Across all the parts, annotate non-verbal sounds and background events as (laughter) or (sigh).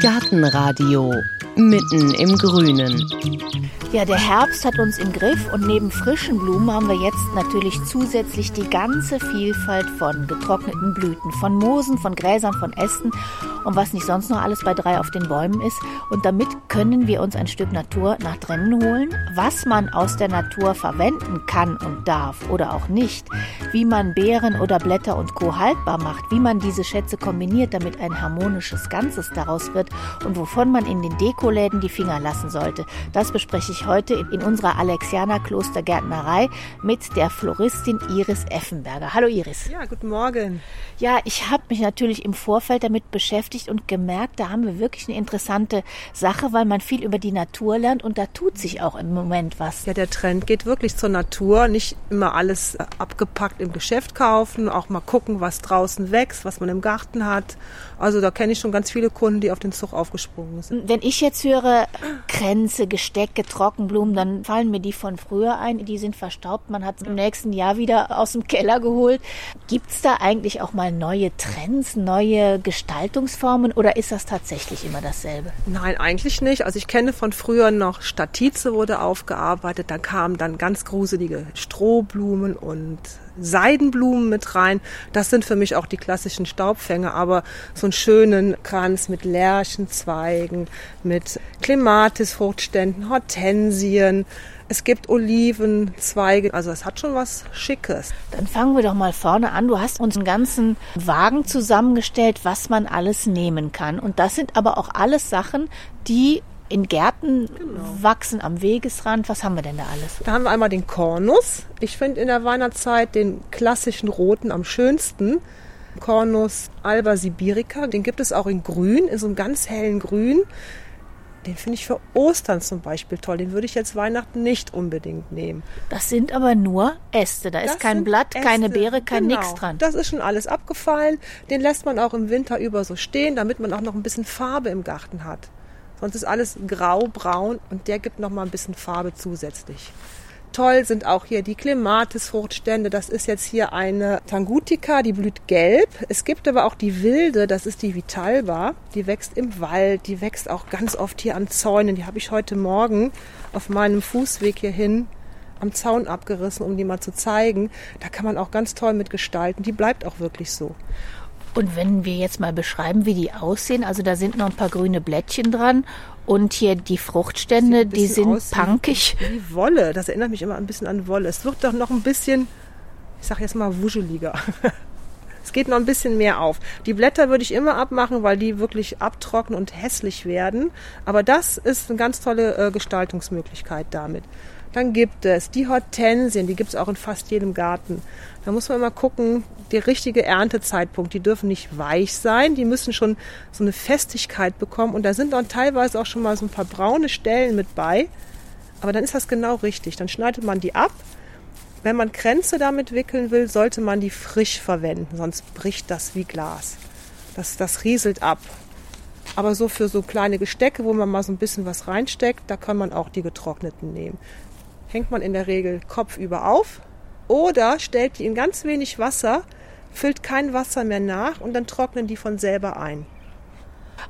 Gartenradio mitten im Grünen. Ja, der Herbst hat uns im Griff und neben frischen Blumen haben wir jetzt natürlich zusätzlich die ganze Vielfalt von getrockneten Blüten, von Moosen, von Gräsern, von Ästen und was nicht sonst noch alles bei drei auf den Bäumen ist. Und damit können wir uns ein Stück Natur nach drinnen holen, was man aus der Natur verwenden kann und darf oder auch nicht, wie man Beeren oder Blätter und Co. haltbar macht, wie man diese Schätze kombiniert, damit ein harmonisches Ganzes daraus wird und wovon man in den Dekoläden die Finger lassen sollte. Das bespreche ich heute in unserer Alexianer Klostergärtnerei mit der Floristin Iris Effenberger. Hallo Iris. Ja, guten Morgen. Ja, ich habe mich natürlich im Vorfeld damit beschäftigt und gemerkt, da haben wir wirklich eine interessante Sache, weil man viel über die Natur lernt und da tut sich auch im Moment was. Ja, der Trend geht wirklich zur Natur, nicht immer alles äh, abgepackt im Geschäft kaufen, auch mal gucken, was draußen wächst, was man im Garten hat. Also da kenne ich schon ganz viele Kunden, die auf den Zug aufgesprungen sind. Wenn ich jetzt höre Kränze, Gestecke, Trockenblumen, dann fallen mir die von früher ein. Die sind verstaubt. Man hat es im nächsten Jahr wieder aus dem Keller geholt. Gibt es da eigentlich auch mal neue Trends, neue Gestaltungsformen oder ist das tatsächlich immer dasselbe? Nein, eigentlich nicht. Also ich kenne von früher noch Statize wurde aufgearbeitet. Da kamen dann ganz gruselige Strohblumen und Seidenblumen mit rein. Das sind für mich auch die klassischen Staubfänger, aber so einen schönen Kranz mit Lärchenzweigen, mit Clematis-Fruchtständen, Hortensien. Es gibt Olivenzweige, also es hat schon was Schickes. Dann fangen wir doch mal vorne an. Du hast uns einen ganzen Wagen zusammengestellt, was man alles nehmen kann. Und das sind aber auch alles Sachen, die in Gärten genau. wachsen am Wegesrand. Was haben wir denn da alles? Da haben wir einmal den Kornus. Ich finde in der Weihnachtszeit den klassischen roten am schönsten. Cornus alba sibirica. Den gibt es auch in grün, in so einem ganz hellen Grün. Den finde ich für Ostern zum Beispiel toll. Den würde ich jetzt Weihnachten nicht unbedingt nehmen. Das sind aber nur Äste. Da das ist kein Blatt, Äste. keine Beere, kein genau. Nix dran. Das ist schon alles abgefallen. Den lässt man auch im Winter über so stehen, damit man auch noch ein bisschen Farbe im Garten hat. Sonst ist alles grau, braun und der gibt noch mal ein bisschen Farbe zusätzlich. Toll sind auch hier die Clematis-Fruchtstände. Das ist jetzt hier eine Tangutica, die blüht gelb. Es gibt aber auch die wilde, das ist die Vitalba. Die wächst im Wald, die wächst auch ganz oft hier an Zäunen. Die habe ich heute Morgen auf meinem Fußweg hierhin am Zaun abgerissen, um die mal zu zeigen. Da kann man auch ganz toll mit gestalten. Die bleibt auch wirklich so. Und wenn wir jetzt mal beschreiben, wie die aussehen, also da sind noch ein paar grüne Blättchen dran und hier die Fruchtstände, die sind punkig. Wie Wolle, das erinnert mich immer ein bisschen an Wolle. Es wird doch noch ein bisschen, ich sag jetzt mal, wuscheliger. (laughs) Es geht noch ein bisschen mehr auf. Die Blätter würde ich immer abmachen, weil die wirklich abtrocknen und hässlich werden. Aber das ist eine ganz tolle äh, Gestaltungsmöglichkeit damit. Dann gibt es die Hortensien, die gibt es auch in fast jedem Garten. Da muss man immer gucken, der richtige Erntezeitpunkt. Die dürfen nicht weich sein, die müssen schon so eine Festigkeit bekommen. Und da sind dann teilweise auch schon mal so ein paar braune Stellen mit bei. Aber dann ist das genau richtig. Dann schneidet man die ab. Wenn man Kränze damit wickeln will, sollte man die frisch verwenden, sonst bricht das wie Glas. Das, das rieselt ab. Aber so für so kleine Gestecke, wo man mal so ein bisschen was reinsteckt, da kann man auch die getrockneten nehmen hängt man in der Regel kopfüber auf oder stellt die in ganz wenig Wasser, füllt kein Wasser mehr nach und dann trocknen die von selber ein.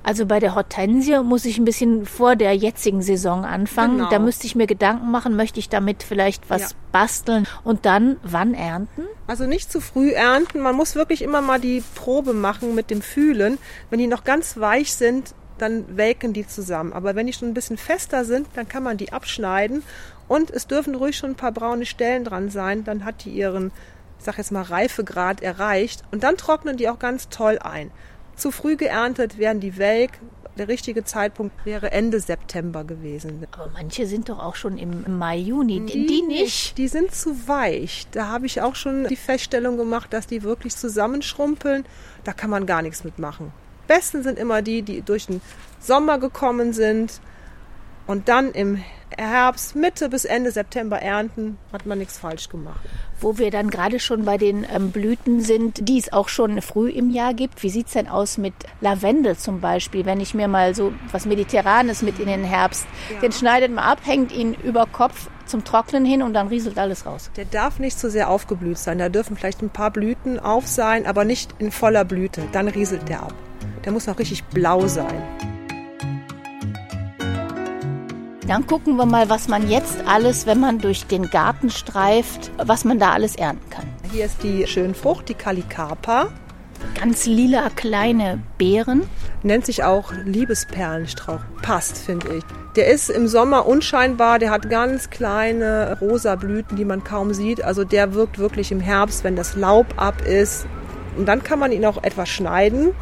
Also bei der Hortensie muss ich ein bisschen vor der jetzigen Saison anfangen. Genau. Da müsste ich mir Gedanken machen, möchte ich damit vielleicht was ja. basteln und dann wann ernten? Also nicht zu früh ernten. Man muss wirklich immer mal die Probe machen mit dem Fühlen. Wenn die noch ganz weich sind, dann welken die zusammen. Aber wenn die schon ein bisschen fester sind, dann kann man die abschneiden und es dürfen ruhig schon ein paar braune Stellen dran sein. Dann hat die ihren, ich sag jetzt mal, Reifegrad erreicht. Und dann trocknen die auch ganz toll ein. Zu früh geerntet werden die welk. Der richtige Zeitpunkt wäre Ende September gewesen. Aber manche sind doch auch schon im Mai, Juni. Die, die nicht. Die sind zu weich. Da habe ich auch schon die Feststellung gemacht, dass die wirklich zusammenschrumpeln. Da kann man gar nichts mitmachen. Besten sind immer die, die durch den Sommer gekommen sind und dann im Herbst, Mitte bis Ende September ernten, hat man nichts falsch gemacht. Wo wir dann gerade schon bei den ähm, Blüten sind, die es auch schon früh im Jahr gibt. Wie sieht es denn aus mit Lavendel zum Beispiel? Wenn ich mir mal so was Mediterranes mit in den Herbst, ja. den schneidet man ab, hängt ihn über Kopf zum Trocknen hin und dann rieselt alles raus. Der darf nicht zu so sehr aufgeblüht sein. Da dürfen vielleicht ein paar Blüten auf sein, aber nicht in voller Blüte. Dann rieselt der ab. Der muss noch richtig blau sein. Dann gucken wir mal, was man jetzt alles, wenn man durch den Garten streift, was man da alles ernten kann. Hier ist die Schönfrucht, die Calicarpa. Ganz lila kleine Beeren. Nennt sich auch Liebesperlenstrauch. Passt, finde ich. Der ist im Sommer unscheinbar, der hat ganz kleine rosa Blüten, die man kaum sieht. Also der wirkt wirklich im Herbst, wenn das Laub ab ist. Und dann kann man ihn auch etwas schneiden.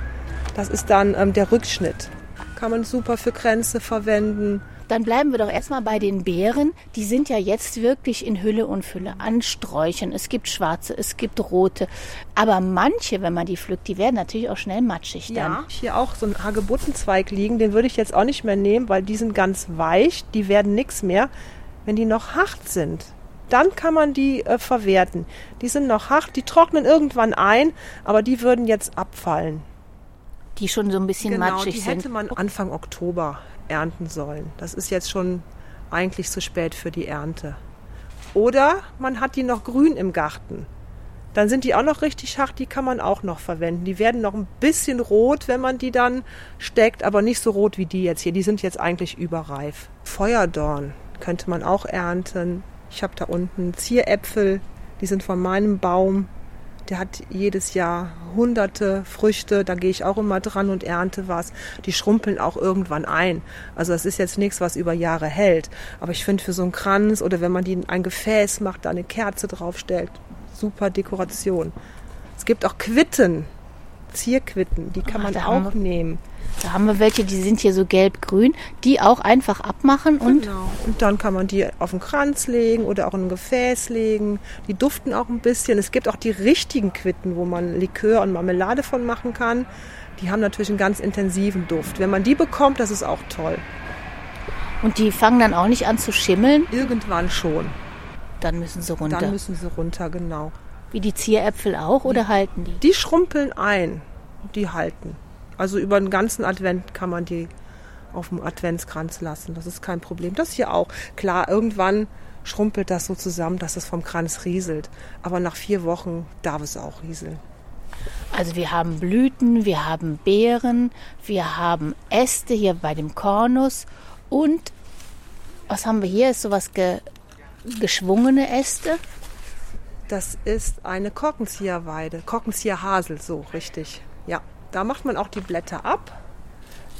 Das ist dann ähm, der Rückschnitt. Kann man super für Kränze verwenden. Dann bleiben wir doch erstmal bei den Beeren. Die sind ja jetzt wirklich in Hülle und Fülle an Sträuchern. Es gibt schwarze, es gibt rote. Aber manche, wenn man die pflückt, die werden natürlich auch schnell matschig dann. Ja, hier auch so ein Hagebuttenzweig liegen. Den würde ich jetzt auch nicht mehr nehmen, weil die sind ganz weich. Die werden nichts mehr, wenn die noch hart sind. Dann kann man die äh, verwerten. Die sind noch hart, die trocknen irgendwann ein, aber die würden jetzt abfallen. Die schon so ein bisschen genau, matschig die sind. hätte man Anfang Oktober ernten sollen. Das ist jetzt schon eigentlich zu spät für die Ernte. Oder man hat die noch grün im Garten. Dann sind die auch noch richtig hart, die kann man auch noch verwenden. Die werden noch ein bisschen rot, wenn man die dann steckt, aber nicht so rot wie die jetzt hier. Die sind jetzt eigentlich überreif. Feuerdorn könnte man auch ernten. Ich habe da unten Zieräpfel, die sind von meinem Baum. Der hat jedes Jahr hunderte Früchte. Da gehe ich auch immer dran und ernte was. Die schrumpeln auch irgendwann ein. Also das ist jetzt nichts, was über Jahre hält. Aber ich finde für so einen Kranz oder wenn man die in ein Gefäß macht, da eine Kerze draufstellt, super Dekoration. Es gibt auch Quitten, Zierquitten, die kann Ah, man auch nehmen. Da haben wir welche, die sind hier so gelb-grün, die auch einfach abmachen und Genau. Und dann kann man die auf den Kranz legen oder auch in ein Gefäß legen. Die duften auch ein bisschen. Es gibt auch die richtigen Quitten, wo man Likör und Marmelade von machen kann. Die haben natürlich einen ganz intensiven Duft. Wenn man die bekommt, das ist auch toll. und die fangen dann auch nicht an zu schimmeln. Irgendwann schon. Dann müssen sie runter. Dann müssen sie runter, genau. Wie die Zieräpfel auch oder halten die? Die schrumpeln ein. Die halten. Also über den ganzen Advent kann man die auf dem Adventskranz lassen. Das ist kein Problem. Das hier auch. Klar, irgendwann schrumpelt das so zusammen, dass es vom Kranz rieselt. Aber nach vier Wochen darf es auch rieseln. Also wir haben Blüten, wir haben Beeren, wir haben Äste hier bei dem Kornus und was haben wir hier? Ist sowas ge geschwungene Äste? Das ist eine Korkenzieherweide. Korkenzieherhasel, so richtig. Ja, da macht man auch die Blätter ab.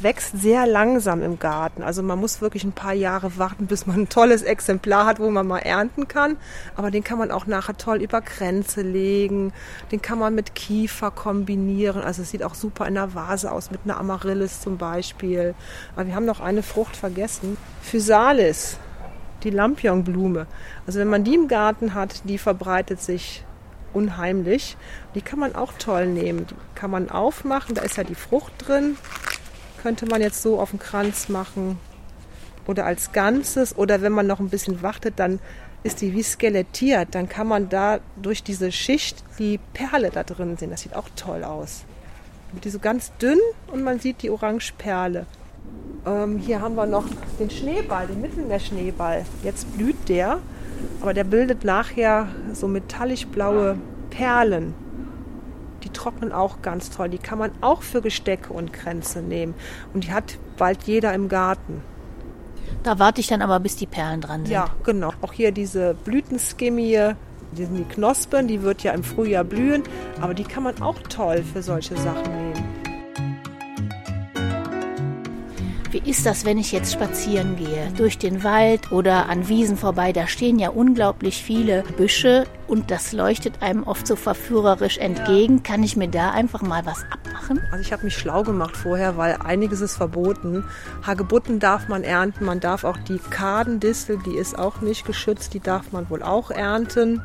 Wächst sehr langsam im Garten. Also man muss wirklich ein paar Jahre warten, bis man ein tolles Exemplar hat, wo man mal ernten kann. Aber den kann man auch nachher toll über Kränze legen. Den kann man mit Kiefer kombinieren. Also es sieht auch super in der Vase aus, mit einer Amaryllis zum Beispiel. Aber wir haben noch eine Frucht vergessen. Physalis, die Lampionblume. Also wenn man die im Garten hat, die verbreitet sich unheimlich. Die kann man auch toll nehmen. Die kann man aufmachen, da ist ja die Frucht drin. Könnte man jetzt so auf den Kranz machen oder als Ganzes. Oder wenn man noch ein bisschen wartet, dann ist die wie skelettiert. Dann kann man da durch diese Schicht die Perle da drin sehen. Das sieht auch toll aus. Die so ganz dünn und man sieht die Orangeperle. Ähm, hier haben wir noch den Schneeball, den Mittelmeerschneeball. Jetzt blüht der, aber der bildet nachher so metallisch blaue Perlen. Die trocknen auch ganz toll. Die kann man auch für Gestecke und Kränze nehmen. Und die hat bald jeder im Garten. Da warte ich dann aber, bis die Perlen dran sind. Ja, genau. Auch hier diese Blütenskimmie, die sind die Knospen, die wird ja im Frühjahr blühen. Aber die kann man auch toll für solche Sachen nehmen. Ist das, wenn ich jetzt spazieren gehe? Durch den Wald oder an Wiesen vorbei? Da stehen ja unglaublich viele Büsche und das leuchtet einem oft so verführerisch entgegen. Kann ich mir da einfach mal was abmachen? Also ich habe mich schlau gemacht vorher, weil einiges ist verboten. Hagebutten darf man ernten, man darf auch die Kadendistel, die ist auch nicht geschützt, die darf man wohl auch ernten.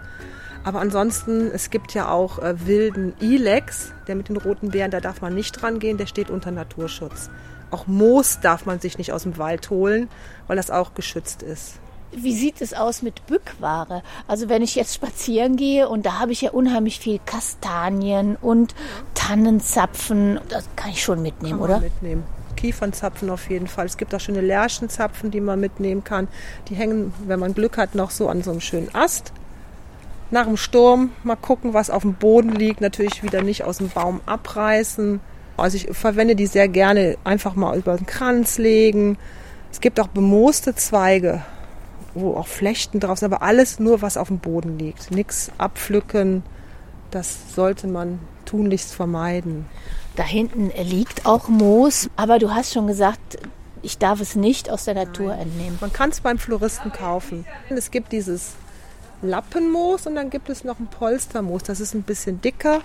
Aber ansonsten, es gibt ja auch äh, wilden Ilex, der mit den roten Beeren, da darf man nicht dran gehen, der steht unter Naturschutz. Auch Moos darf man sich nicht aus dem Wald holen, weil das auch geschützt ist. Wie sieht es aus mit Bückware? Also wenn ich jetzt spazieren gehe und da habe ich ja unheimlich viel Kastanien und Tannenzapfen, das kann ich schon mitnehmen, oder? mitnehmen. Kiefernzapfen auf jeden Fall. Es gibt auch schöne Lärchenzapfen, die man mitnehmen kann. Die hängen, wenn man Glück hat, noch so an so einem schönen Ast. Nach dem Sturm mal gucken, was auf dem Boden liegt. Natürlich wieder nicht aus dem Baum abreißen. Also ich verwende die sehr gerne einfach mal über den Kranz legen. Es gibt auch bemooste Zweige, wo auch Flechten drauf sind, aber alles nur, was auf dem Boden liegt. Nichts abpflücken, das sollte man tunlichst vermeiden. Da hinten liegt auch Moos, aber du hast schon gesagt, ich darf es nicht aus der Natur Nein. entnehmen. Man kann es beim Floristen kaufen. Es gibt dieses Lappenmoos und dann gibt es noch ein Polstermoos. Das ist ein bisschen dicker,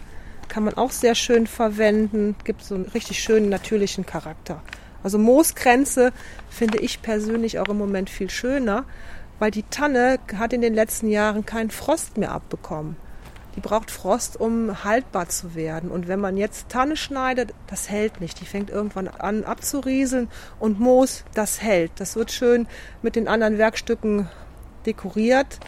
kann man auch sehr schön verwenden, gibt so einen richtig schönen natürlichen Charakter. Also Mooskränze finde ich persönlich auch im Moment viel schöner, weil die Tanne hat in den letzten Jahren keinen Frost mehr abbekommen. Die braucht Frost, um haltbar zu werden. Und wenn man jetzt Tanne schneidet, das hält nicht. Die fängt irgendwann an abzurieseln. Und Moos, das hält. Das wird schön mit den anderen Werkstücken dekoriert.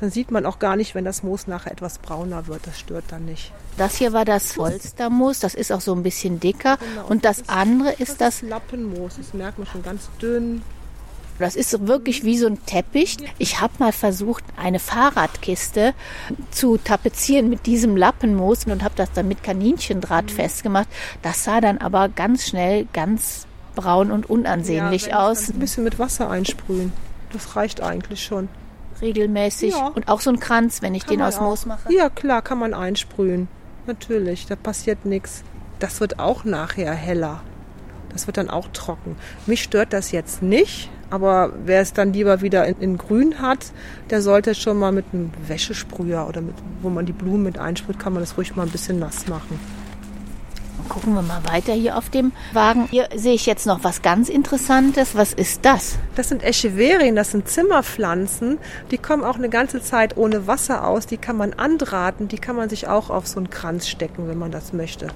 Dann sieht man auch gar nicht, wenn das Moos nachher etwas brauner wird. Das stört dann nicht. Das hier war das Holstermoos, das ist auch so ein bisschen dicker. Genau. Und das, das andere ist das, das Lappenmoos. Das merkt man schon ganz dünn. Das ist wirklich wie so ein Teppich. Ich habe mal versucht, eine Fahrradkiste zu tapezieren mit diesem Lappenmoos und habe das dann mit Kaninchendraht mhm. festgemacht. Das sah dann aber ganz schnell ganz braun und unansehnlich ja, aus. Ein bisschen mit Wasser einsprühen. Das reicht eigentlich schon regelmäßig. Ja. Und auch so ein Kranz, wenn ich kann den aus Moos mache. Ja, klar, kann man einsprühen. Natürlich, da passiert nichts. Das wird auch nachher heller. Das wird dann auch trocken. Mich stört das jetzt nicht, aber wer es dann lieber wieder in, in grün hat, der sollte schon mal mit einem Wäschesprüher oder mit, wo man die Blumen mit einsprüht, kann man das ruhig mal ein bisschen nass machen. Gucken wir mal weiter hier auf dem Wagen. Hier sehe ich jetzt noch was ganz Interessantes. Was ist das? Das sind Echeverien, das sind Zimmerpflanzen. Die kommen auch eine ganze Zeit ohne Wasser aus. Die kann man andraten, die kann man sich auch auf so einen Kranz stecken, wenn man das möchte.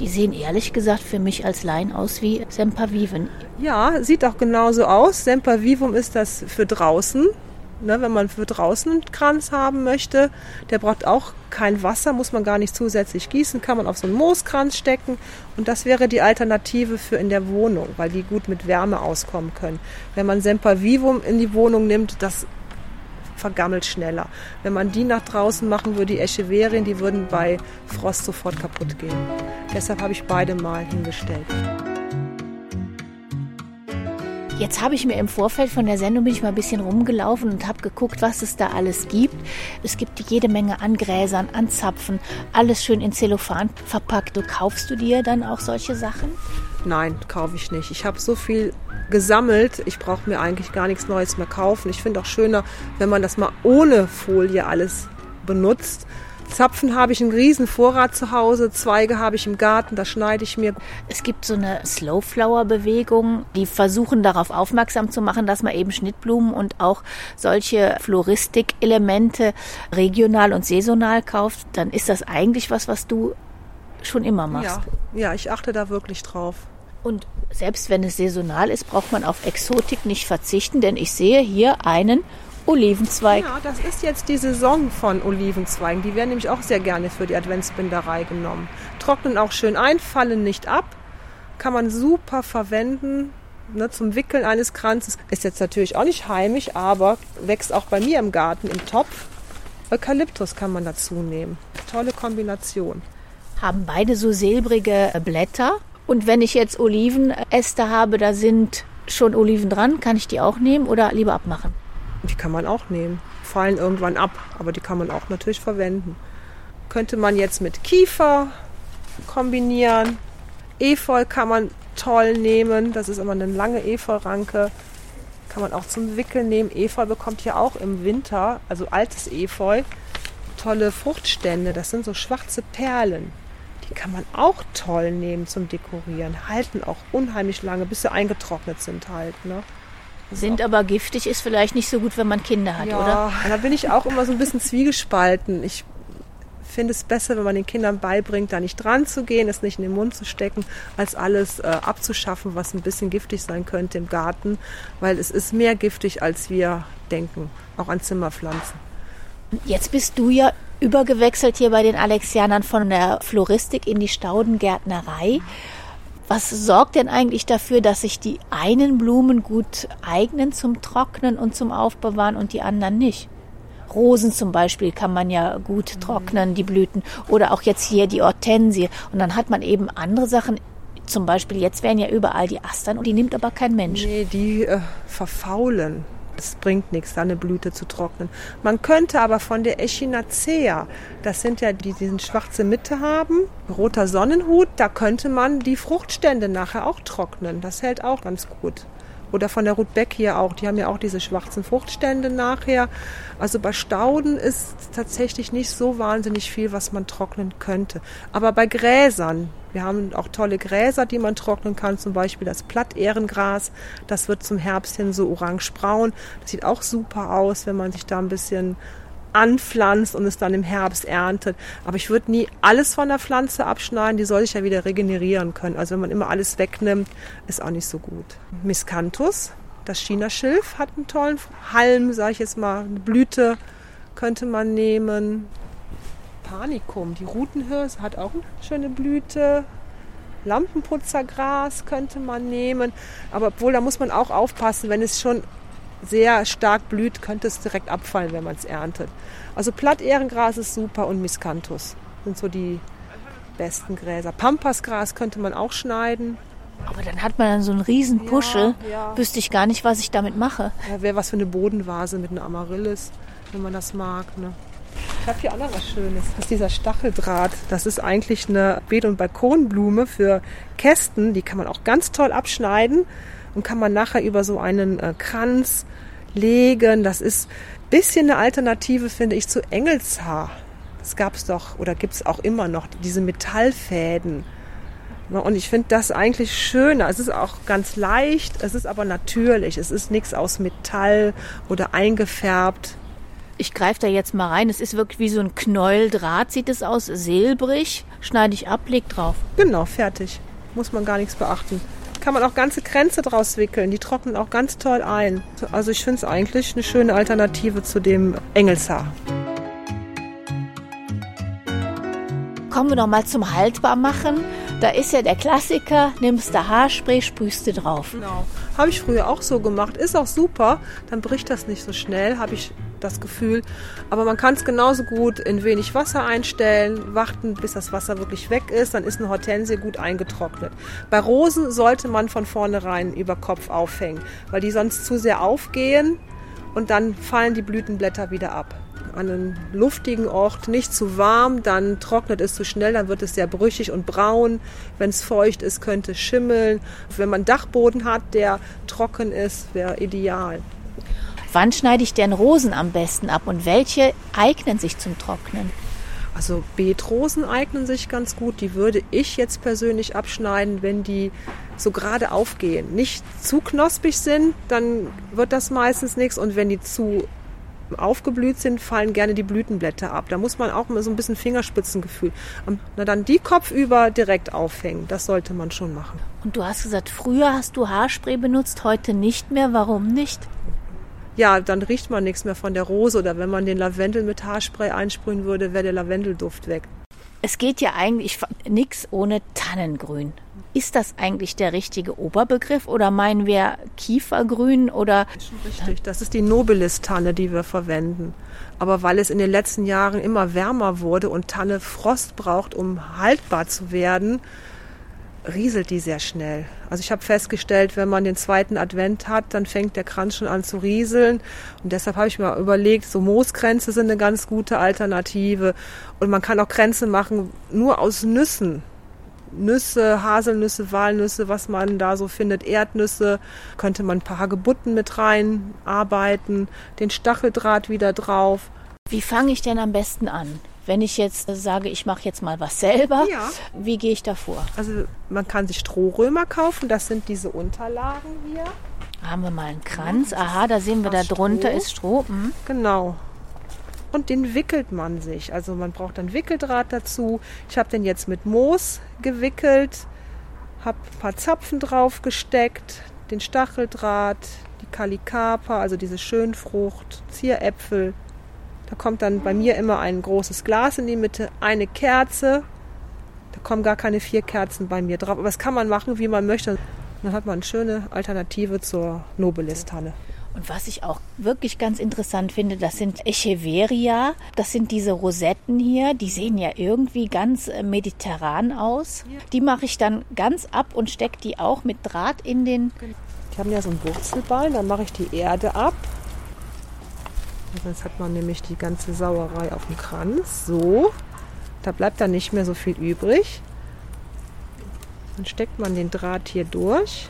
Die sehen ehrlich gesagt für mich als Laien aus wie Sempervivum. Ja, sieht auch genauso aus. Sempervivum ist das für draußen. Ne, wenn man für draußen einen Kranz haben möchte, der braucht auch kein Wasser, muss man gar nicht zusätzlich gießen, kann man auf so einen Mooskranz stecken und das wäre die Alternative für in der Wohnung, weil die gut mit Wärme auskommen können. Wenn man Sempervivum in die Wohnung nimmt, das vergammelt schneller. Wenn man die nach draußen machen würde, die Echeverien, die würden bei Frost sofort kaputt gehen. Deshalb habe ich beide mal hingestellt. Jetzt habe ich mir im Vorfeld von der Sendung bin ich mal ein bisschen rumgelaufen und habe geguckt, was es da alles gibt. Es gibt jede Menge an Gräsern, an Zapfen, alles schön in Zellophan verpackt. Du kaufst du dir dann auch solche Sachen? Nein, kaufe ich nicht. Ich habe so viel gesammelt. Ich brauche mir eigentlich gar nichts Neues mehr kaufen. Ich finde auch schöner, wenn man das mal ohne Folie alles benutzt. Zapfen habe ich einen riesen Vorrat zu Hause, Zweige habe ich im Garten, da schneide ich mir. Es gibt so eine Slowflower-Bewegung, die versuchen darauf aufmerksam zu machen, dass man eben Schnittblumen und auch solche Floristik-Elemente regional und saisonal kauft. Dann ist das eigentlich was, was du schon immer machst. Ja, ja ich achte da wirklich drauf. Und selbst wenn es saisonal ist, braucht man auf Exotik nicht verzichten, denn ich sehe hier einen Olivenzweig. Ja, das ist jetzt die Saison von Olivenzweigen. Die werden nämlich auch sehr gerne für die Adventsbinderei genommen. Trocknen auch schön ein, fallen nicht ab. Kann man super verwenden ne, zum Wickeln eines Kranzes. Ist jetzt natürlich auch nicht heimisch, aber wächst auch bei mir im Garten im Topf. Eukalyptus kann man dazu nehmen. Tolle Kombination. Haben beide so silbrige Blätter. Und wenn ich jetzt Olivenäste habe, da sind schon Oliven dran, kann ich die auch nehmen oder lieber abmachen? Die kann man auch nehmen. Fallen irgendwann ab, aber die kann man auch natürlich verwenden. Könnte man jetzt mit Kiefer kombinieren. Efeu kann man toll nehmen. Das ist immer eine lange Efeuranke. Kann man auch zum Wickeln nehmen. Efeu bekommt ja auch im Winter, also altes Efeu, tolle Fruchtstände. Das sind so schwarze Perlen. Die kann man auch toll nehmen zum Dekorieren. Halten auch unheimlich lange, bis sie eingetrocknet sind halt. Ne? Sind aber giftig, ist vielleicht nicht so gut, wenn man Kinder hat, ja, oder? Da bin ich auch immer so ein bisschen zwiegespalten. Ich finde es besser, wenn man den Kindern beibringt, da nicht dran zu gehen, es nicht in den Mund zu stecken, als alles äh, abzuschaffen, was ein bisschen giftig sein könnte im Garten, weil es ist mehr giftig, als wir denken, auch an Zimmerpflanzen. Jetzt bist du ja übergewechselt hier bei den Alexianern von der Floristik in die Staudengärtnerei. Was sorgt denn eigentlich dafür, dass sich die einen Blumen gut eignen zum Trocknen und zum Aufbewahren und die anderen nicht? Rosen zum Beispiel kann man ja gut trocknen, die Blüten. Oder auch jetzt hier die Hortensie. Und dann hat man eben andere Sachen. Zum Beispiel, jetzt werden ja überall die Astern und die nimmt aber kein Mensch. Nee, die äh, verfaulen. Es bringt nichts, da eine Blüte zu trocknen. Man könnte aber von der Echinacea, das sind ja die, die diesen schwarze Mitte haben, roter Sonnenhut, da könnte man die Fruchtstände nachher auch trocknen. Das hält auch ganz gut. Oder von der Rudbeck hier auch. Die haben ja auch diese schwarzen Fruchtstände nachher. Also bei Stauden ist tatsächlich nicht so wahnsinnig viel, was man trocknen könnte. Aber bei Gräsern, wir haben auch tolle Gräser, die man trocknen kann, zum Beispiel das Plattehrengras. Das wird zum Herbst hin so orange-braun. Das sieht auch super aus, wenn man sich da ein bisschen anpflanzt und es dann im Herbst erntet. Aber ich würde nie alles von der Pflanze abschneiden, die soll sich ja wieder regenerieren können. Also wenn man immer alles wegnimmt, ist auch nicht so gut. Miscanthus, das Chinaschilf, hat einen tollen Halm, sage ich jetzt mal, eine Blüte könnte man nehmen. Panicum, die Rutenhirse hat auch eine schöne Blüte. Lampenputzergras könnte man nehmen. Aber obwohl, da muss man auch aufpassen, wenn es schon sehr stark blüht, könnte es direkt abfallen, wenn man es erntet. Also Plattehrengras ist super und Miscanthus sind so die besten Gräser. Pampasgras könnte man auch schneiden. Aber dann hat man dann so einen riesen Puschel. Ja, ja. Wüsste ich gar nicht, was ich damit mache. Ja, Wäre was für eine Bodenvase mit einer Amaryllis, wenn man das mag. Ne? Ich habe hier auch noch was Schönes. Das ist dieser Stacheldraht. Das ist eigentlich eine Beet- und Balkonblume für Kästen. Die kann man auch ganz toll abschneiden und kann man nachher über so einen äh, Kranz legen. Das ist ein bisschen eine Alternative, finde ich, zu Engelshaar. Das gab es doch oder gibt es auch immer noch, diese Metallfäden. Na, Und ich finde das eigentlich schöner. Es ist auch ganz leicht, es ist aber natürlich. Es ist nichts aus Metall oder eingefärbt. Ich greife da jetzt mal rein. Es ist wirklich wie so ein Knäueldraht, sieht es aus. Silbrig. Schneide ich ab, leg drauf. Genau, fertig. Muss man gar nichts beachten. Kann man auch ganze Kränze draus wickeln. Die trocknen auch ganz toll ein. Also ich finde es eigentlich eine schöne Alternative zu dem Engelshaar. Kommen wir noch mal zum Haltbarmachen. Da ist ja der Klassiker, nimmst du Haarspray, sprühst du drauf. Genau. Habe ich früher auch so gemacht. Ist auch super. Dann bricht das nicht so schnell, habe ich das Gefühl. Aber man kann es genauso gut in wenig Wasser einstellen, warten, bis das Wasser wirklich weg ist. Dann ist eine Hortensie gut eingetrocknet. Bei Rosen sollte man von vornherein über Kopf aufhängen, weil die sonst zu sehr aufgehen und dann fallen die Blütenblätter wieder ab. An einem luftigen Ort, nicht zu warm, dann trocknet es zu schnell, dann wird es sehr brüchig und braun. Wenn es feucht ist, könnte es schimmeln. Wenn man Dachboden hat, der trocken ist, wäre ideal. Wann schneide ich denn Rosen am besten ab und welche eignen sich zum Trocknen? Also Beetrosen eignen sich ganz gut. Die würde ich jetzt persönlich abschneiden, wenn die so gerade aufgehen. Nicht zu knospig sind, dann wird das meistens nichts. Und wenn die zu aufgeblüht sind, fallen gerne die Blütenblätter ab. Da muss man auch mal so ein bisschen Fingerspitzengefühl. Na dann die kopfüber direkt aufhängen. Das sollte man schon machen. Und du hast gesagt, früher hast du Haarspray benutzt, heute nicht mehr. Warum nicht? Ja, dann riecht man nichts mehr von der Rose. Oder wenn man den Lavendel mit Haarspray einsprühen würde, wäre der Lavendelduft weg. Es geht ja eigentlich nichts ohne Tannengrün. Ist das eigentlich der richtige Oberbegriff oder meinen wir Kiefergrün oder? Richtig, das ist die Nobilis-Tanne, die wir verwenden. Aber weil es in den letzten Jahren immer wärmer wurde und Tanne Frost braucht, um haltbar zu werden, rieselt die sehr schnell. Also ich habe festgestellt, wenn man den zweiten Advent hat, dann fängt der Kranz schon an zu rieseln. Und deshalb habe ich mir überlegt, so Mooskränze sind eine ganz gute Alternative. Und man kann auch Kränze machen nur aus Nüssen. Nüsse, Haselnüsse, Walnüsse, was man da so findet, Erdnüsse, könnte man ein paar Hagebutten mit reinarbeiten, den Stacheldraht wieder drauf. Wie fange ich denn am besten an? Wenn ich jetzt sage, ich mache jetzt mal was selber, Ja. wie gehe ich davor? Also man kann sich Strohrömer kaufen, das sind diese Unterlagen hier. Haben wir mal einen Kranz? Aha, da sehen wir, da drunter ist Stroh. Hm. Genau. Und den wickelt man sich. Also man braucht dann Wickeldraht dazu. Ich habe den jetzt mit Moos gewickelt, habe ein paar Zapfen drauf gesteckt, den Stacheldraht, die Kalikapa, also diese Schönfrucht, Zieräpfel. Da kommt dann bei mir immer ein großes Glas in die Mitte, eine Kerze. Da kommen gar keine vier Kerzen bei mir drauf. Aber das kann man machen, wie man möchte. Dann hat man eine schöne Alternative zur Nobilis-Tanne. Und was ich auch wirklich ganz interessant finde, das sind Echeveria. Das sind diese Rosetten hier. Die sehen ja irgendwie ganz äh, mediterran aus. Die mache ich dann ganz ab und stecke die auch mit Draht in den. Die haben ja so einen Wurzelballen, dann mache ich die Erde ab. Sonst hat man nämlich die ganze Sauerei auf dem Kranz. So, da bleibt dann nicht mehr so viel übrig. Dann steckt man den Draht hier durch.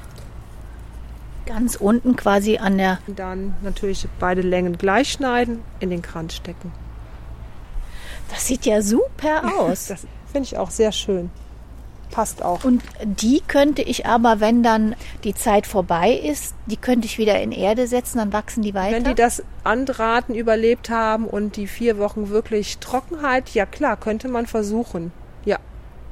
Ganz unten quasi an der. Und dann natürlich beide Längen gleich schneiden, in den Kranz stecken. Das sieht ja super (laughs) aus. Das finde ich auch sehr schön. Passt auch. Und die könnte ich aber, wenn dann die Zeit vorbei ist, die könnte ich wieder in Erde setzen, dann wachsen die weiter. Wenn die das Andraten überlebt haben und die vier Wochen wirklich Trockenheit, ja klar, könnte man versuchen. Ja.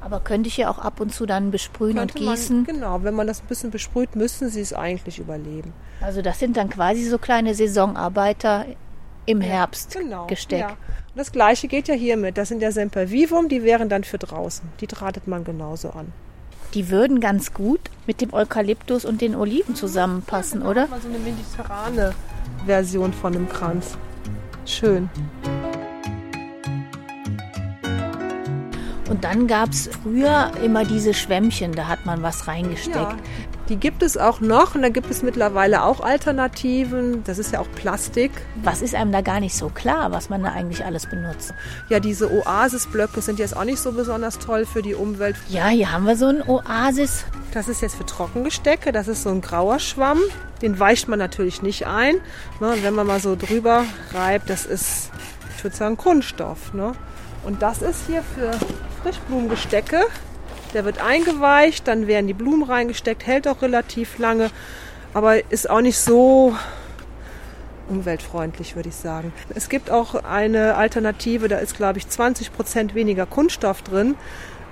aber könnte ich ja auch ab und zu dann besprühen Könnte und gießen. Man, genau, wenn man das ein bisschen besprüht, müssen sie es eigentlich überleben. Also das sind dann quasi so kleine Saisonarbeiter im Herbst Genau. gesteckt. Ja. Und das gleiche geht ja hiermit. Das sind ja Sempervivum, die wären dann für draußen. Die drahtet man genauso an. Die würden ganz gut mit dem Eukalyptus und den Oliven zusammenpassen, oder? Mal so eine mediterrane Version von einem Kranz. Schön. Und dann gab es früher immer diese Schwämmchen, da hat man was reingesteckt. Ja, die gibt es auch noch und da gibt es mittlerweile auch Alternativen. Das ist ja auch Plastik. Was ist einem da gar nicht so klar, was man da eigentlich alles benutzt? Ja, diese Oasisblöcke sind jetzt auch nicht so besonders toll für die Umwelt. Ja, hier haben wir so ein Oasis. Das ist jetzt für Trockengestecke. Das ist so ein grauer Schwamm. Den weicht man natürlich nicht ein. Ne, und wenn man mal so drüber reibt, das ist, ich würde sagen, Kunststoff. Ne? Und das ist hier für Frischblumengestecke. Der wird eingeweicht, dann werden die Blumen reingesteckt, hält auch relativ lange, aber ist auch nicht so umweltfreundlich, würde ich sagen. Es gibt auch eine Alternative, da ist, glaube ich, 20 Prozent weniger Kunststoff drin.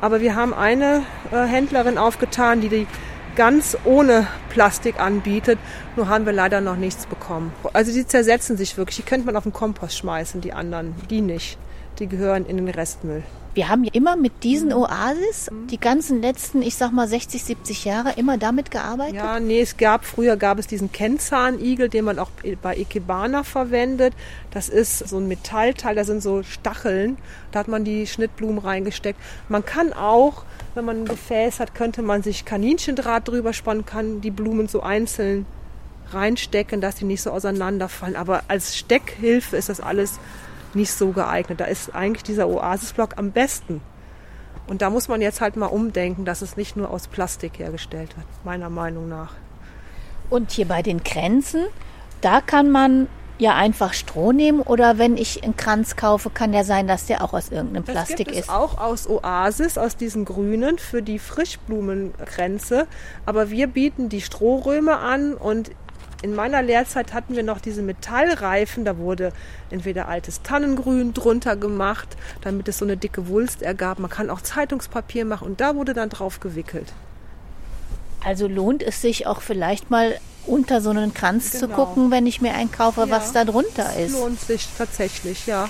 Aber wir haben eine äh, Händlerin aufgetan, die die ganz ohne Plastik anbietet. Nur haben wir leider noch nichts bekommen. Also die zersetzen sich wirklich. Die könnte man auf den Kompost schmeißen, die anderen. Die nicht. Die gehören in den Restmüll. Wir haben ja immer mit diesen Oasis die ganzen letzten, ich sag mal 60, 70 Jahre immer damit gearbeitet. Ja, nee, es gab, früher gab es diesen Kennzahnigel, den man auch bei Ikebana verwendet. Das ist so ein Metallteil, da sind so Stacheln. Da hat man die Schnittblumen reingesteckt. Man kann auch, wenn man ein Gefäß hat, könnte man sich Kaninchendraht drüber spannen, kann die Blumen so einzeln reinstecken, dass die nicht so auseinanderfallen. Aber als Steckhilfe ist das alles nicht so geeignet. Da ist eigentlich dieser Oasisblock am besten. Und da muss man jetzt halt mal umdenken, dass es nicht nur aus Plastik hergestellt wird, meiner Meinung nach. Und hier bei den Kränzen, da kann man ja einfach Stroh nehmen oder wenn ich einen Kranz kaufe, kann ja sein, dass der auch aus irgendeinem Das Plastik gibt es ist. auch aus Oasis, aus diesen grünen für die Frischblumenkränze. Aber wir bieten die Strohröme an und in meiner Lehrzeit hatten wir noch diese Metallreifen. Da wurde entweder altes Tannengrün drunter gemacht, damit es so eine dicke Wulst ergab. Man kann auch Zeitungspapier machen und da wurde dann drauf gewickelt. Also lohnt es sich auch vielleicht mal unter so einen Kranz zu Genau. gucken, wenn ich mir einen kaufe, Ja, was da drunter Das ist. lohnt sich tatsächlich, ja.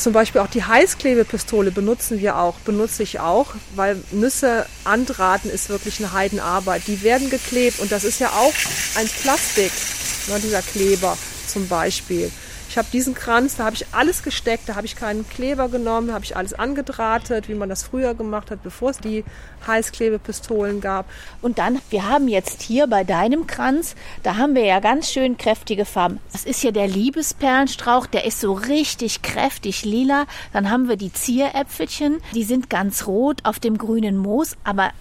Zum Beispiel auch die Heißklebepistole benutzen wir auch, benutze ich auch, weil Nüsse andraten ist wirklich eine Heidenarbeit. Die werden geklebt und das ist ja auch ein Plastik, ne, dieser Kleber zum Beispiel. Ich habe diesen Kranz, da habe ich alles gesteckt, da habe ich keinen Kleber genommen, habe ich alles angedrahtet, wie man das früher gemacht hat, bevor es die Heißklebepistolen gab. Und dann, wir haben jetzt hier bei deinem Kranz, da haben wir ja ganz schön kräftige Farben. Das ist hier der Liebesperlenstrauch, der ist so richtig kräftig lila. Dann haben wir die Zieräpfelchen, die sind ganz rot auf dem grünen Moos, aber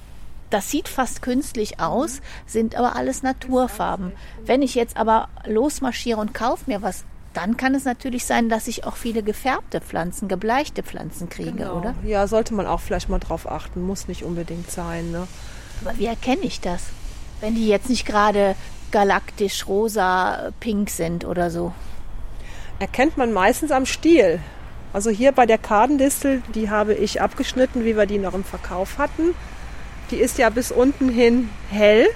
das sieht fast künstlich aus, sind aber alles Naturfarben. Wenn ich jetzt aber losmarschiere und kaufe mir was, dann kann es natürlich sein, dass ich auch viele gefärbte Pflanzen, gebleichte Pflanzen kriege, Genau. oder? Ja, sollte man auch vielleicht mal drauf achten, muss nicht unbedingt sein. Ne? Aber wie erkenne ich das? Wenn die jetzt nicht gerade galaktisch, rosa, pink sind oder so. erkennt man meistens am Stiel. Also hier bei der Kardendistel, die habe ich abgeschnitten, wie wir die noch im Verkauf hatten. Die ist ja bis unten hin hell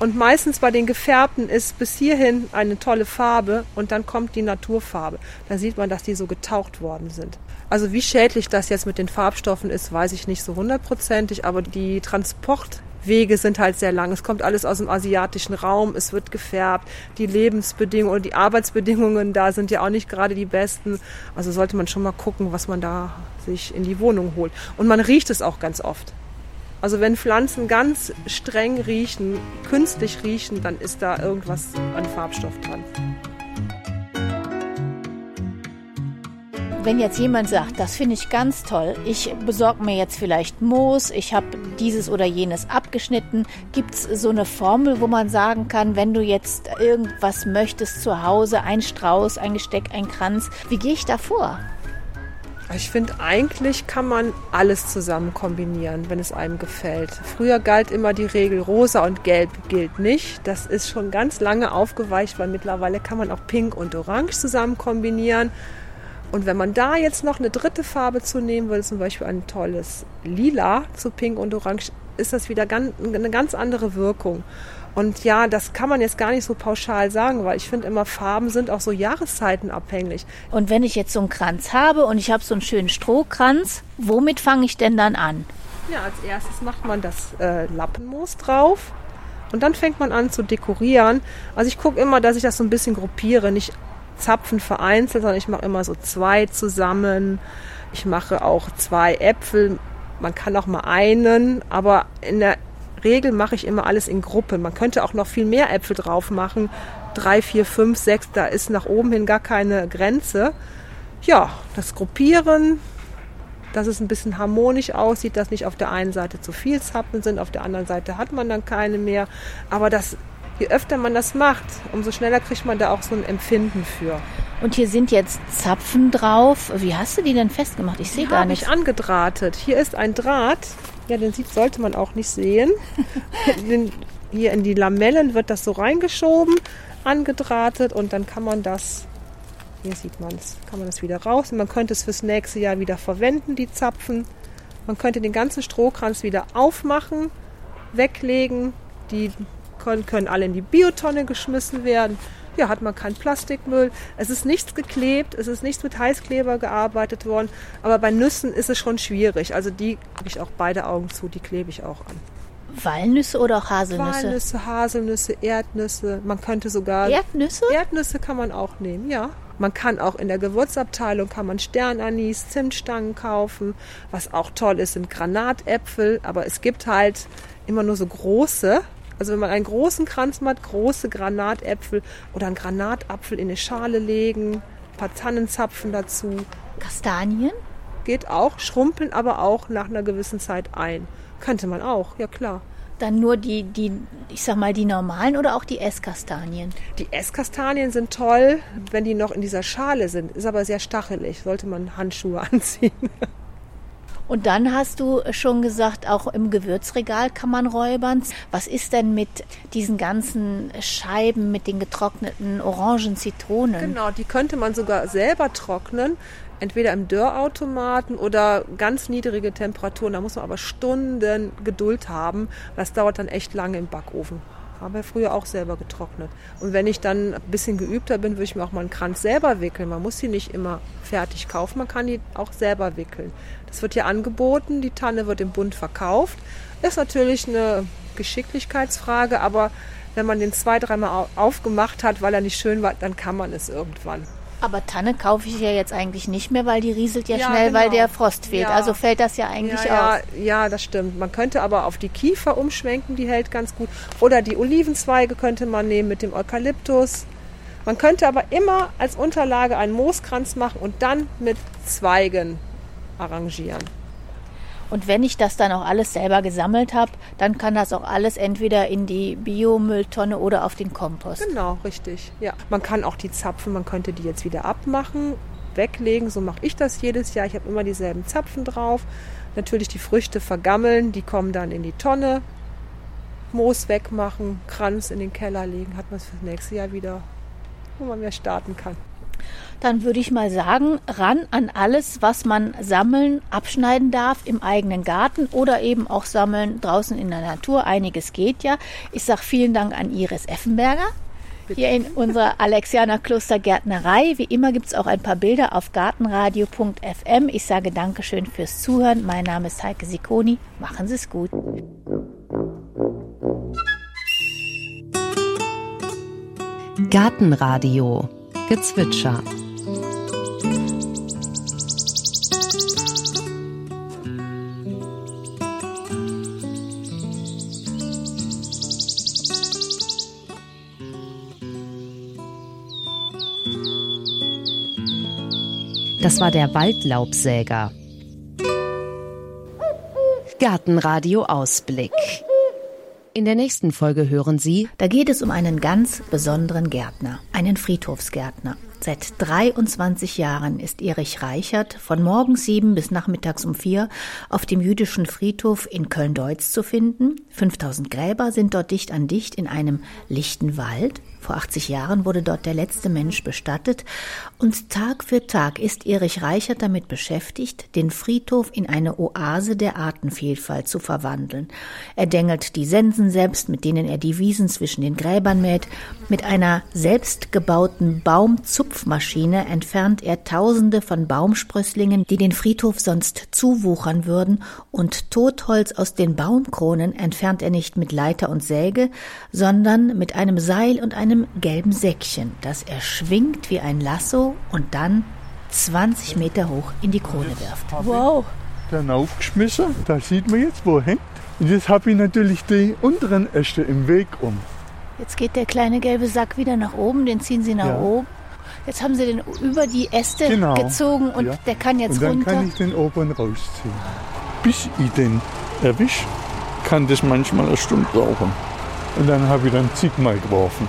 und meistens bei den gefärbten ist bis hierhin eine tolle Farbe und dann kommt die Naturfarbe. Da sieht man, dass die so getaucht worden sind. Also wie schädlich das jetzt mit den Farbstoffen ist, weiß ich nicht so hundertprozentig, aber die Wege sind halt sehr lang. Es kommt alles aus dem asiatischen Raum, es wird gefärbt. Die Lebensbedingungen und die Arbeitsbedingungen da sind ja auch nicht gerade die besten. Also sollte man schon mal gucken, was man da sich in die Wohnung holt. Und man riecht es auch ganz oft. Also wenn Pflanzen ganz streng riechen, künstlich riechen, dann ist da irgendwas an Farbstoff dran. Wenn jetzt jemand sagt, das finde ich ganz toll, ich besorge mir jetzt vielleicht Moos, ich habe dieses oder jenes abgeschnitten, gibt es so eine Formel, wo man sagen kann, wenn du jetzt irgendwas möchtest zu Hause, ein Strauß, ein Gesteck, ein Kranz, wie gehe ich da vor? Ich finde, eigentlich kann man alles zusammen kombinieren, wenn es einem gefällt. Früher galt immer die Regel, rosa und gelb gilt nicht. Das ist schon ganz lange aufgeweicht, weil mittlerweile kann man auch pink und orange zusammen kombinieren. Und wenn man da jetzt noch eine dritte Farbe zu nehmen würde, zum Beispiel ein tolles Lila zu Pink und Orange, ist das wieder eine ganz andere Wirkung. Und ja, das kann man jetzt gar nicht so pauschal sagen, weil ich finde immer, Farben sind auch so jahreszeitenabhängig. Und wenn ich jetzt so einen Kranz habe und ich habe so einen schönen Strohkranz, womit fange ich denn dann an? Ja, als erstes macht man das äh, Lappenmoos drauf. Und dann fängt man an zu dekorieren. Also ich gucke immer, dass ich das so ein bisschen gruppiere. Nicht Zapfen vereinzelt, sondern ich mache immer so zwei zusammen. Ich mache auch zwei Äpfel. Man kann auch mal einen, aber in der Regel mache ich immer alles in Gruppen. Man könnte auch noch viel mehr Äpfel drauf machen. Drei, vier, fünf, sechs, da ist nach oben hin gar keine Grenze. Ja, das Gruppieren, dass es ein bisschen harmonisch aussieht, dass nicht auf der einen Seite zu viel Zapfen sind, auf der anderen Seite hat man dann keine mehr. Aber das je öfter man das macht, umso schneller kriegt man da auch so ein Empfinden für. Und hier sind jetzt Zapfen drauf. Wie hast du die denn festgemacht? Ich sehe gar nicht. Ich angedrahtet. Hier ist ein Draht. Ja, den sieht, sollte man auch nicht sehen. (laughs) den, hier in die Lamellen wird das so reingeschoben, angedrahtet und dann kann man das, hier sieht man es, kann man das wieder raus. Und man könnte es fürs nächste Jahr wieder verwenden, die Zapfen. Man könnte den ganzen Strohkranz wieder aufmachen, weglegen, die können, können alle in die Biotonne geschmissen werden. Hier hat man keinen Plastikmüll. Es ist nichts geklebt, es ist nichts mit Heißkleber gearbeitet worden. Aber bei Nüssen ist es schon schwierig. Also die habe ich auch beide Augen zu, die klebe ich auch an. Walnüsse oder auch Haselnüsse? Walnüsse, Haselnüsse, Erdnüsse. Man könnte sogar. Erdnüsse? Erdnüsse kann man auch nehmen, ja. Man kann auch in der Gewürzabteilung kann man Sternanis, Zimtstangen kaufen. Was auch toll ist, sind Granatäpfel. Aber es gibt halt immer nur so große. Also wenn man einen großen Kranz macht, große Granatäpfel oder einen Granatapfel in eine Schale legen, ein paar Tannenzapfen dazu. Kastanien? Geht auch, schrumpeln aber auch nach einer gewissen Zeit ein. Könnte man auch, ja klar. Dann nur die, die, ich sag mal, die normalen oder auch die Esskastanien? Die Esskastanien sind toll, wenn die noch in dieser Schale sind. Ist aber sehr stachelig. Sollte man Handschuhe (laughs) anziehen. Und dann hast du schon gesagt, auch im Gewürzregal kann man räubern. Was ist denn mit diesen ganzen Scheiben, mit den getrockneten Orangen, Zitronen? Genau, die könnte man sogar selber trocknen. Entweder im Dörrautomaten oder ganz niedrige Temperaturen. Da muss man aber Stunden Geduld haben. Das dauert dann echt lange im Backofen habe früher auch selber getrocknet. Und wenn ich dann ein bisschen geübter bin, würde ich mir auch mal einen Kranz selber wickeln. Man muss sie nicht immer fertig kaufen, man kann die auch selber wickeln. Das wird ja angeboten, die Tanne wird im Bund verkauft. Ist natürlich eine Geschicklichkeitsfrage, aber wenn man den zwei, dreimal aufgemacht hat, weil er nicht schön war, dann kann man es irgendwann. Aber Tanne kaufe ich ja jetzt eigentlich nicht mehr, weil die rieselt ja, ja schnell, genau. weil der Frost fehlt. Ja. Also fällt das ja eigentlich ja, aus. Ja, das stimmt. Man könnte aber auf die Kiefer umschwenken, die hält ganz gut. Oder die Olivenzweige könnte man nehmen mit dem Eukalyptus. Man könnte aber immer als Unterlage einen Mooskranz machen und dann mit Zweigen arrangieren. Und wenn ich das dann auch alles selber gesammelt habe, dann kann das auch alles entweder in die Biomülltonne oder auf den Kompost. Genau, richtig. Ja, man kann auch die Zapfen, man könnte die jetzt wieder abmachen, weglegen. So mache ich das jedes Jahr. Ich habe immer dieselben Zapfen drauf. Natürlich die Früchte vergammeln, die kommen dann in die Tonne. Moos wegmachen, Kranz in den Keller legen, hat man es fürs nächste Jahr wieder, wo man mehr starten kann dann würde ich mal sagen, ran an alles, was man sammeln, abschneiden darf im eigenen Garten oder eben auch sammeln draußen in der Natur. Einiges geht ja. Ich sage vielen Dank an Iris Effenberger. Bitte. Hier in unserer Alexianer Klostergärtnerei. Wie immer gibt es auch ein paar Bilder auf gartenradio.fm. Ich sage Dankeschön fürs Zuhören. Mein Name ist Heike Sikoni. Machen Sie es gut. Gartenradio Gezwitscher. Das war der Waldlaubsäger. Gartenradio Ausblick. In der nächsten Folge hören Sie, Da geht es um einen ganz besonderen Gärtner, einen Friedhofsgärtner. Seit 23 Jahren ist Erich Reichert von morgens sieben bis nachmittags um vier auf dem jüdischen Friedhof in Köln-Deutz zu finden. 5000 Gräber sind dort dicht an dicht in einem lichten Wald. Vor 80 Jahren wurde dort der letzte Mensch bestattet und Tag für Tag ist Erich Reichert damit beschäftigt, den Friedhof in eine Oase der Artenvielfalt zu verwandeln. Er dengelt die Sensen selbst, mit denen er die Wiesen zwischen den Gräbern mäht. Mit einer selbstgebauten Baumzupfmaschine entfernt er Tausende von Baumsprösslingen, die den Friedhof sonst zuwuchern würden, und Totholz aus den Baumkronen entfernt er nicht mit Leiter und Säge, sondern mit einem Seil und einem gelben Säckchen, das er schwingt wie ein Lasso und dann 20 Meter hoch in die Krone wirft. Wow. dann aufgeschmissen. Da sieht man jetzt, wo er hängt. Und jetzt habe ich natürlich die unteren Äste im Weg um. Jetzt geht der kleine gelbe Sack wieder nach oben, den ziehen Sie nach Ja. oben. Jetzt haben Sie den über die Äste Genau. gezogen und Ja. der kann jetzt Und dann runter. kann ich den oberen rausziehen. Bis ich den erwische, kann das manchmal eine Stunde brauchen. Und dann habe ich dann zigmal geworfen.